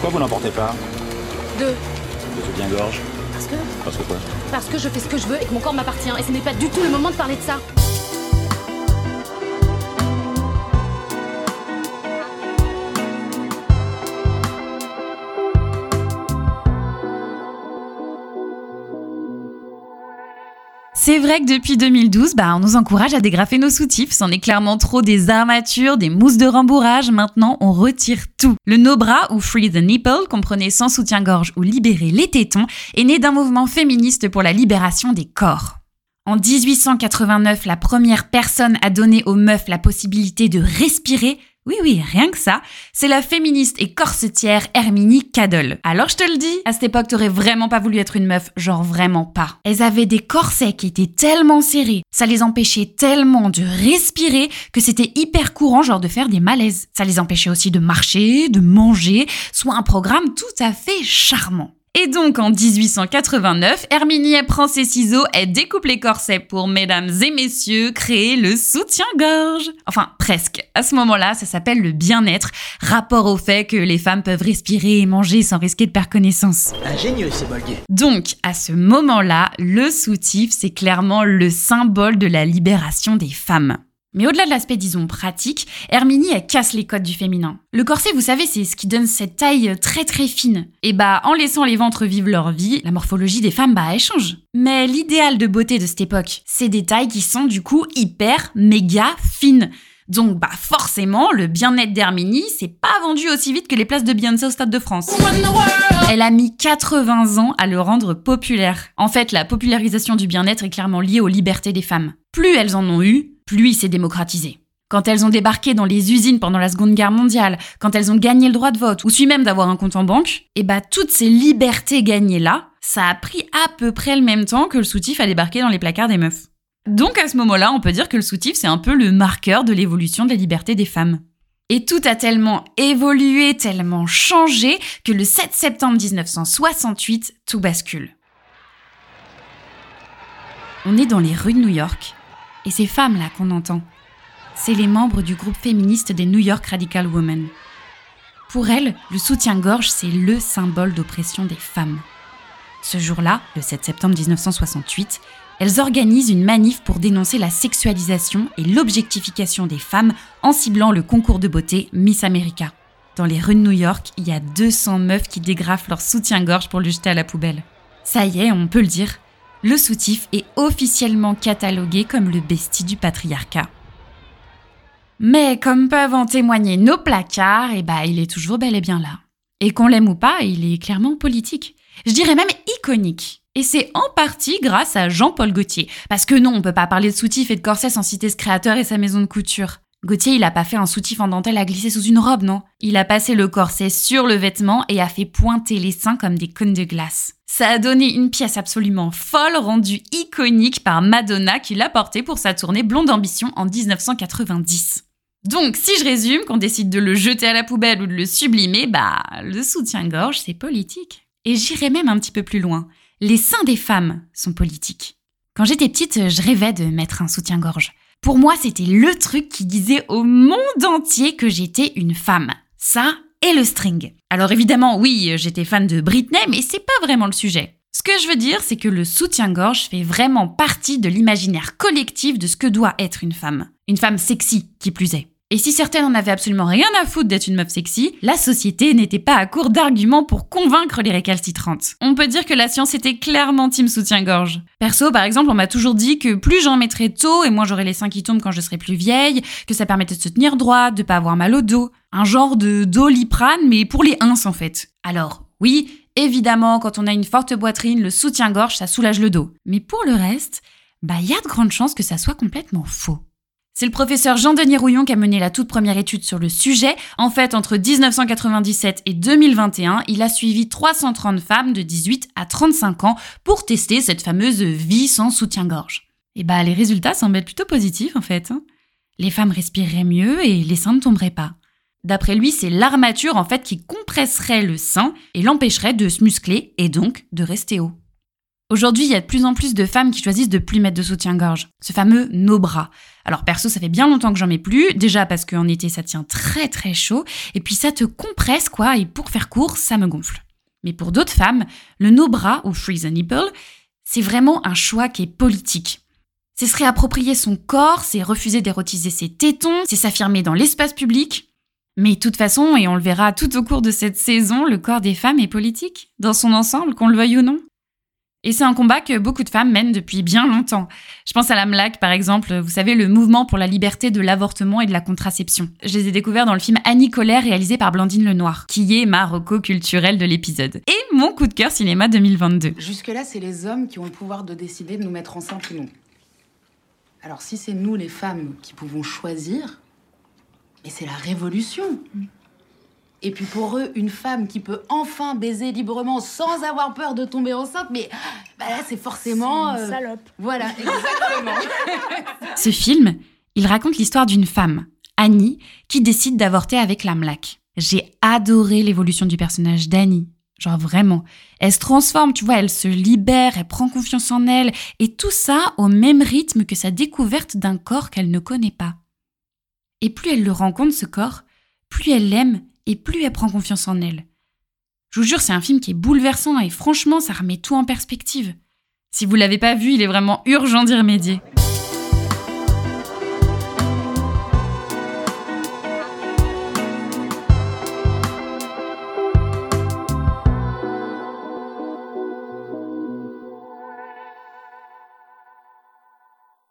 Pourquoi vous n'en portez pas Deux. De soutien-gorge Parce que. Parce que quoi? Parce que je fais ce que je veux et que mon corps m'appartient. Et ce n'est pas du tout le moment de parler de ça. C'est vrai que depuis 2012, bah, on nous encourage à dégrafer nos soutifs. C'en est clairement trop des armatures, des mousses de rembourrage. Maintenant, on retire tout. Le no bras ou free the nipple, comprenez sans soutien-gorge ou libérer les tétons, est né d'un mouvement féministe pour la libération des corps. En 1889, la première personne à donner aux meufs la possibilité de respirer oui, oui, rien que ça. C'est la féministe et corsetière Herminie Cadel. Alors je te le dis, à cette époque, t'aurais vraiment pas voulu être une meuf, genre vraiment pas. Elles avaient des corsets qui étaient tellement serrés, ça les empêchait tellement de respirer que c'était hyper courant, genre de faire des malaises. Ça les empêchait aussi de marcher, de manger, soit un programme tout à fait charmant. Et donc en 1889, Herminie prend ses ciseaux, elle découpe les corsets pour mesdames et messieurs créer le soutien-gorge. Enfin presque. À ce moment-là, ça s'appelle le bien-être, rapport au fait que les femmes peuvent respirer et manger sans risquer de perdre connaissance. Ingénieux ces bolguets. Donc à ce moment-là, le soutif, c'est clairement le symbole de la libération des femmes. Mais au-delà de l'aspect, disons, pratique, Herminie, elle casse les codes du féminin. Le corset, vous savez, c'est ce qui donne cette taille très très fine. Et bah, en laissant les ventres vivre leur vie, la morphologie des femmes, bah, elle change. Mais l'idéal de beauté de cette époque, c'est des tailles qui sont du coup hyper, méga fines. Donc, bah, forcément, le bien-être d'Herminie, c'est pas vendu aussi vite que les places de Beyoncé au Stade de France. Elle a mis 80 ans à le rendre populaire. En fait, la popularisation du bien-être est clairement liée aux libertés des femmes. Plus elles en ont eu, plus il s'est démocratisé. Quand elles ont débarqué dans les usines pendant la Seconde Guerre mondiale, quand elles ont gagné le droit de vote, ou celui même d'avoir un compte en banque, et bah toutes ces libertés gagnées là, ça a pris à peu près le même temps que le soutif a débarqué dans les placards des meufs. Donc à ce moment-là, on peut dire que le soutif c'est un peu le marqueur de l'évolution de la liberté des femmes. Et tout a tellement évolué, tellement changé, que le 7 septembre 1968, tout bascule. On est dans les rues de New York, et ces femmes-là qu'on entend, c'est les membres du groupe féministe des New York Radical Women. Pour elles, le soutien-gorge, c'est le symbole d'oppression des femmes. Ce jour-là, le 7 septembre 1968, elles organisent une manif pour dénoncer la sexualisation et l'objectification des femmes en ciblant le concours de beauté Miss America. Dans les rues de New York, il y a 200 meufs qui dégrafent leur soutien-gorge pour le jeter à la poubelle. Ça y est, on peut le dire, le soutif est officiellement catalogué comme le bestie du patriarcat. Mais comme peuvent en témoigner nos placards, eh ben, il est toujours bel et bien là. Et qu'on l'aime ou pas, il est clairement politique. Je dirais même iconique. Et c'est en partie grâce à Jean-Paul Gaultier. Parce que non, on peut pas parler de soutif et de corset sans citer ce créateur et sa maison de couture. Gauthier, il a pas fait un soutif en dentelle à glisser sous une robe, non? Il a passé le corset sur le vêtement et a fait pointer les seins comme des cônes de glace. Ça a donné une pièce absolument folle, rendue iconique par Madonna qui l'a portée pour sa tournée Blonde Ambition en 1990. Donc, si je résume, qu'on décide de le jeter à la poubelle ou de le sublimer, bah, le soutien-gorge, c'est politique. Et j'irai même un petit peu plus loin. Les seins des femmes sont politiques. Quand j'étais petite, je rêvais de mettre un soutien-gorge. Pour moi, c'était le truc qui disait au monde entier que j'étais une femme. Ça et le string. Alors évidemment, oui, j'étais fan de Britney, mais c'est pas vraiment le sujet. Ce que je veux dire, c'est que le soutien-gorge fait vraiment partie de l'imaginaire collectif de ce que doit être une femme. Une femme sexy, qui plus est. Et si certaines en avaient absolument rien à foutre d'être une meuf sexy, la société n'était pas à court d'arguments pour convaincre les récalcitrantes. On peut dire que la science était clairement team soutien-gorge. Perso, par exemple, on m'a toujours dit que plus j'en mettrais tôt et moins j'aurais les seins qui tombent quand je serais plus vieille, que ça permettait de se tenir droit, de pas avoir mal au dos. Un genre de doliprane, mais pour les ins en fait. Alors, oui, évidemment, quand on a une forte poitrine, le soutien-gorge, ça soulage le dos. Mais pour le reste, bah, il y a de grandes chances que ça soit complètement faux. C'est le professeur Jean-Denis Rouillon qui a mené la toute première étude sur le sujet. En fait, entre 1997 et 2021, il a suivi 330 femmes de 18 à 35 ans pour tester cette fameuse vie sans soutien-gorge. Et bah, les résultats semblent plutôt positifs en fait. Hein. les femmes respireraient mieux et les seins ne tomberaient pas. D'après lui, c'est l'armature en fait qui compresserait le sein et l'empêcherait de se muscler et donc de rester haut. Aujourd'hui, il y a de plus en plus de femmes qui choisissent de plus mettre de soutien-gorge, ce fameux no bras. Alors perso, ça fait bien longtemps que j'en mets plus, déjà parce qu'en été ça tient très très chaud, et puis ça te compresse quoi, et pour faire court, ça me gonfle. Mais pour d'autres femmes, le no bras ou freeze a nipple, c'est vraiment un choix qui est politique. C'est se réapproprier son corps, c'est refuser d'érotiser ses tétons, c'est s'affirmer dans l'espace public. Mais de toute façon, et on le verra tout au cours de cette saison, le corps des femmes est politique, dans son ensemble, qu'on le veuille ou non. Et c'est un combat que beaucoup de femmes mènent depuis bien longtemps. Je pense à la MLAC, par exemple, vous savez, le mouvement pour la liberté de l'avortement et de la contraception. Je les ai découverts dans le film Annie Colère, réalisé par Blandine Lenoir, qui est ma culturelle de l'épisode. Et mon coup de cœur cinéma 2022. Jusque-là, c'est les hommes qui ont le pouvoir de décider de nous mettre enceinte ou non. Alors si c'est nous, les femmes, qui pouvons choisir, mais c'est la révolution. Et puis pour eux, une femme qui peut enfin baiser librement sans avoir peur de tomber enceinte, mais bah là c'est forcément... Une euh, salope. Voilà, exactement. Ce film, il raconte l'histoire d'une femme, Annie, qui décide d'avorter avec la MLAC. J'ai adoré l'évolution du personnage d'Annie. Genre vraiment. Elle se transforme, tu vois, elle se libère, elle prend confiance en elle, et tout ça au même rythme que sa découverte d'un corps qu'elle ne connaît pas. Et plus elle le rencontre, ce corps, plus elle l'aime et plus elle prend confiance en elle. Je vous jure, c'est un film qui est bouleversant et franchement, ça remet tout en perspective. Si vous l'avez pas vu, il est vraiment urgent d'y remédier.